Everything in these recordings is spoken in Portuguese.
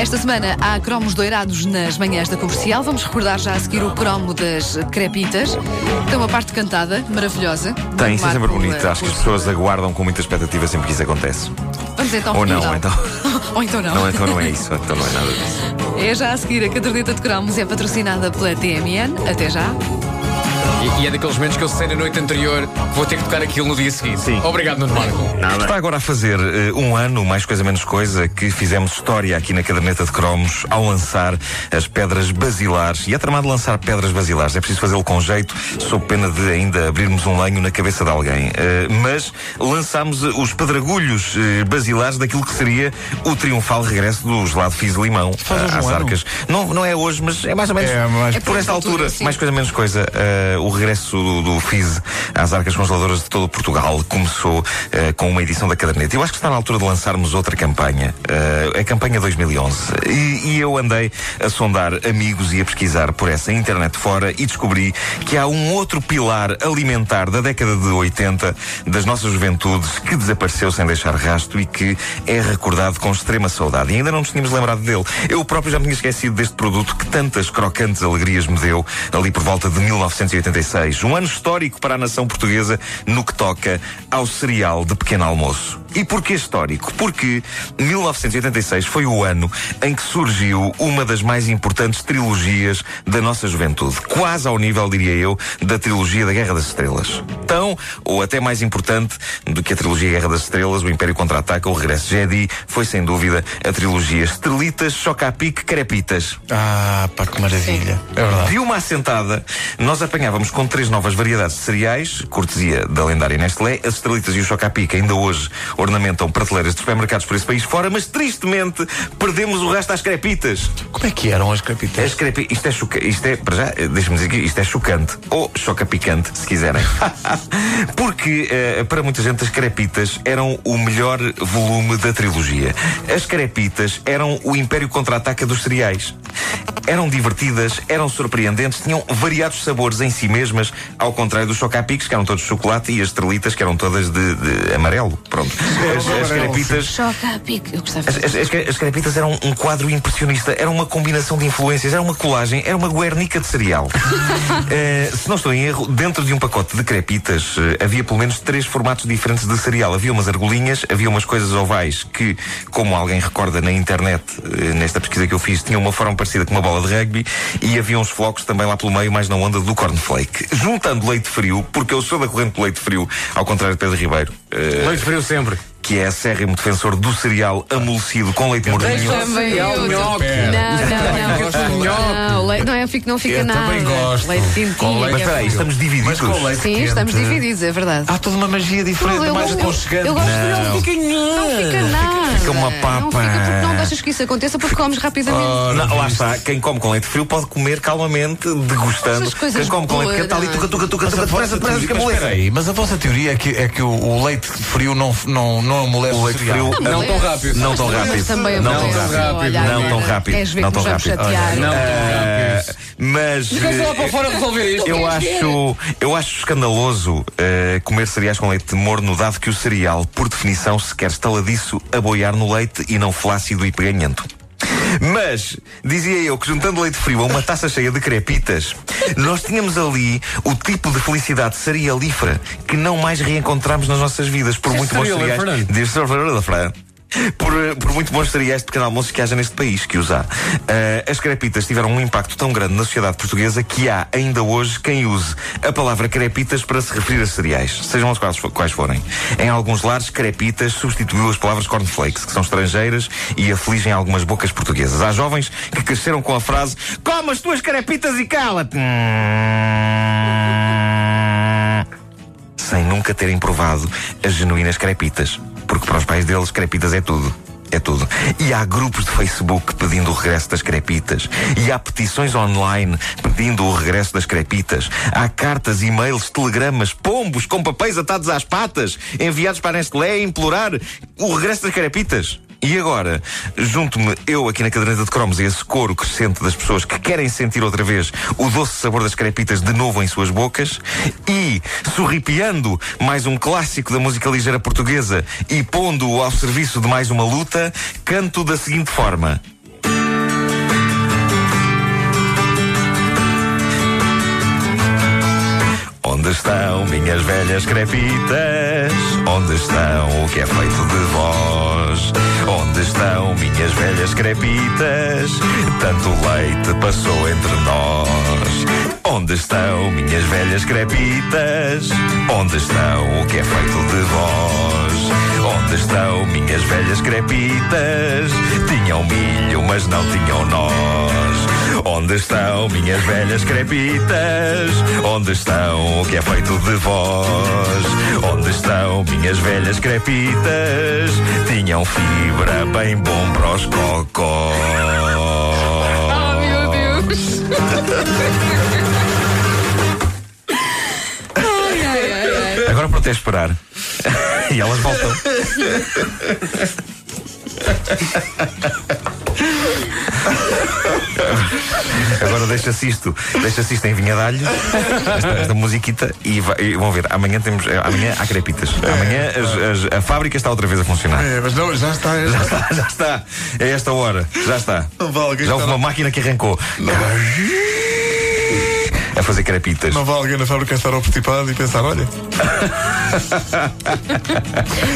Esta semana há cromos doirados nas manhãs da comercial. Vamos recordar já a seguir o cromo das crepitas. Tem uma parte cantada, maravilhosa. Tem, isso é sempre bonito. Acho que as pessoas aguardam com muita expectativa sempre que isso acontece. Vamos então Ou não, então. Ou então não. Não, então não é isso. Então não é nada disso. É já a seguir. A caderneta de cromos é patrocinada pela TMN. Até já. E, e é daqueles momentos que eu sei na noite anterior vou ter que tocar aquilo no dia seguinte. Sim. Obrigado, Nuno Marco. Está agora a fazer eh, um ano, mais coisa menos coisa, que fizemos história aqui na caderneta de cromos ao lançar as pedras basilares. E é tramado lançar pedras basilares. É preciso fazê-lo com jeito, sob pena de ainda abrirmos um lenho na cabeça de alguém. Eh, mas lançámos eh, os pedragulhos eh, basilares daquilo que seria o triunfal regresso do gelado Fizz Limão às um ano. arcas. Não, não é hoje, mas é mais ou menos É mais- por esta altura, sim. mais coisa menos coisa. Eh, o regresso do, do às arcas congeladoras de todo Portugal começou eh, com uma edição da caderneta. Eu acho que está na altura de lançarmos outra campanha, eh, a campanha 2011. E, e eu andei a sondar amigos e a pesquisar por essa internet fora e descobri que há um outro pilar alimentar da década de 80 das nossas juventudes que desapareceu sem deixar rastro e que é recordado com extrema saudade. E ainda não nos tínhamos lembrado dele. Eu próprio já me tinha esquecido deste produto que tantas crocantes alegrias me deu ali por volta de 1986. Um ano histórico para a nação portuguesa no que toca ao cereal de pequeno almoço. E porquê histórico? Porque 1986 foi o ano em que surgiu uma das mais importantes trilogias da nossa juventude. Quase ao nível, diria eu, da trilogia da Guerra das Estrelas. Tão, ou até mais importante do que a trilogia Guerra das Estrelas, o Império Contra-Ataca, o Regresso de Jedi, foi sem dúvida a trilogia Estrelitas, Chocapic, Crepitas. Ah, pá, que maravilha. É verdade. De uma assentada, nós apanhávamos com três novas variedades de cereais, cortesia da lendária Nestlé, as estrelitas e o chocapic ainda hoje ornamentam prateleiras de supermercados por esse país fora, mas tristemente perdemos o resto às crepitas. Como é que eram as As crepitas? crepi... Isto é choca... Isto é, para já, eh, deixa-me dizer que isto é chocante. Ou choca-picante, se quiserem. Porque, eh, para muita gente, as crepitas eram o melhor volume da trilogia. As crepitas eram o império contra-ataca dos cereais. Eram divertidas, eram surpreendentes, tinham variados sabores em si mesmas, ao contrário dos chocapics, que eram todos de chocolate, e as estrelitas, que eram todas de, de amarelo. Pronto. As, as crepitas. Eu gostava. As, as, as, as crepitas eram um quadro impressionista, era uma combinação de influências, era uma colagem, era uma guernica de cereal. Eh, se não estou em erro, dentro de um pacote de crepitas eh, havia pelo menos três formatos diferentes de cereal. Havia umas argolinhas, havia umas coisas ovais que, como alguém recorda na internet, eh, nesta pesquisa que eu fiz, tinham uma forma parecida com uma bola de rugby e havia uns flocos também lá pelo meio, mais na onda do cornflake. Juntando leite frio, porque eu sou da corrente do leite frio, ao contrário de Pedro Ribeiro. eh, Leite frio sempre. que é acérrimo defensor do cereal amolecido com leite morninho. Também eu. Não, nhoque. não, não. Não, le- não, é, fica- não fica Eu nada. também gosto. Leite Com quentinho. leite Mas espera aí, estamos divididos. leite Sim, quente. estamos divididos, é verdade. Há toda uma magia diferente, eu, mais aconchegante. eu gosto de Não. não fica Não fica nada. fica uma papa. Não fica porque não deixas que isso aconteça porque comes rapidamente. Não, lá está, quem come com leite frio pode comer calmamente, degustando. Essas coisas Quem come com leite quente está ali, boas. tuca, tuca, tuca, Mas a tuca, vossa depressa, depressa, teoria- fica mas moleza. espera aí, mas a vossa teoria é que, é que o, o leite frio não, não, não amolece O leite frio Não tão rápido. Não tão rápido. também Não tão rápido. Não tão rápido. Queres ver Não tão rápido. Não tão rápido. Mas. Lá eh, para fora resolver isto. Eu acho, eu acho escandaloso eh, comer cereais com leite morno, dado que o cereal, por definição, se quer estaladiço a boiar no leite e não flácido e peganhento. Mas, dizia eu que juntando leite frio a uma taça cheia de crepitas, nós tínhamos ali o tipo de felicidade cerealífera que não mais reencontramos nas nossas vidas, por é muito bons cereal, é, cereais. Fernando? Por, eh, por muito bons cereais de pequeno almoço que haja neste país, que os há. Eh, as crepitas tiveram um impacto tão grande na sociedade portuguesa que há ainda hoje quem use a palavra crepitas para se referir a cereais, sejam as quais, quais forem. Em alguns lares, crepitas substituiu as palavras cornflakes, que são estrangeiras e afligem algumas bocas portuguesas. Há jovens que cresceram com a frase Come as tuas crepitas e cala-te! sem nunca terem provado as genuínas crepitas. Porque para os pais deles, crepitas é tudo. É tudo. E há grupos de Facebook pedindo o regresso das crepitas. E há petições online pedindo o regresso das crepitas. Há cartas, e-mails, telegramas, pombos com papéis atados às patas enviados para Nestlé a implorar o regresso das crepitas. E agora, junto-me eu aqui na caderneta de cromos a esse coro crescente das pessoas que querem sentir outra vez o doce sabor das crepitas de novo em suas bocas e, sorripiando mais um clássico da música ligeira portuguesa e pondo-o ao serviço de mais uma luta, canto da seguinte forma. Onde estão minhas velhas crepitas? Onde estão o que é feito de vós? Onde estão minhas velhas crepitas? Tanto leite passou entre nós. Onde estão minhas velhas crepitas? Onde estão o que é feito de vós? Onde estão minhas velhas crepitas? Tinham milho, mas não tinham nós. Onde estão minhas velhas crepitas? Onde estão o que é feito de vós? Onde estão minhas velhas crepitas? Tinham fibra bem bom para os cocós. Oh, meu Deus! ai, ai, ai, ai. Agora pronto é esperar. e elas voltam. Agora deixa-se isto, deixa-se isto em vinha de alho, esta, esta musiquita, e, vai- e vão ver, amanhã temos. eh, Amanhã há crepitas. Amanhã as- as- a fábrica está outra vez a funcionar. É, mas não, já está. Já está, já está. É esta hora. Já está. Não vale, Já houve uma máquina que arrancou. A fazer crepitas. Não vai alguém na fábrica estar ao e pensar: olha,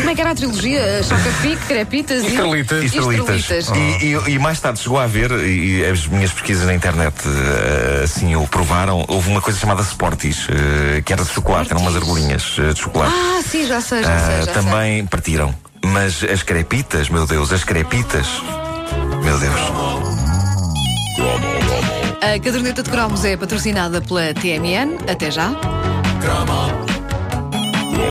Como é que era a trilogia? Choca-pique, crepitas e... Estrelitas. e Estrelitas. estrelitas. E, e- e mais tarde chegou a haver, e, as minhas pesquisas na internet eh, assim o provaram, houve uma coisa chamada Sportis, eh, que era de chocolate, eram umas argolinhas eh, de chocolate. Ah, sim, já sei, já sei, já sei. também partiram. Mas as crepitas, meu Deus, as crepitas. Meu Deus. A caderneta de cromos é patrocinada pela TMN. Até já.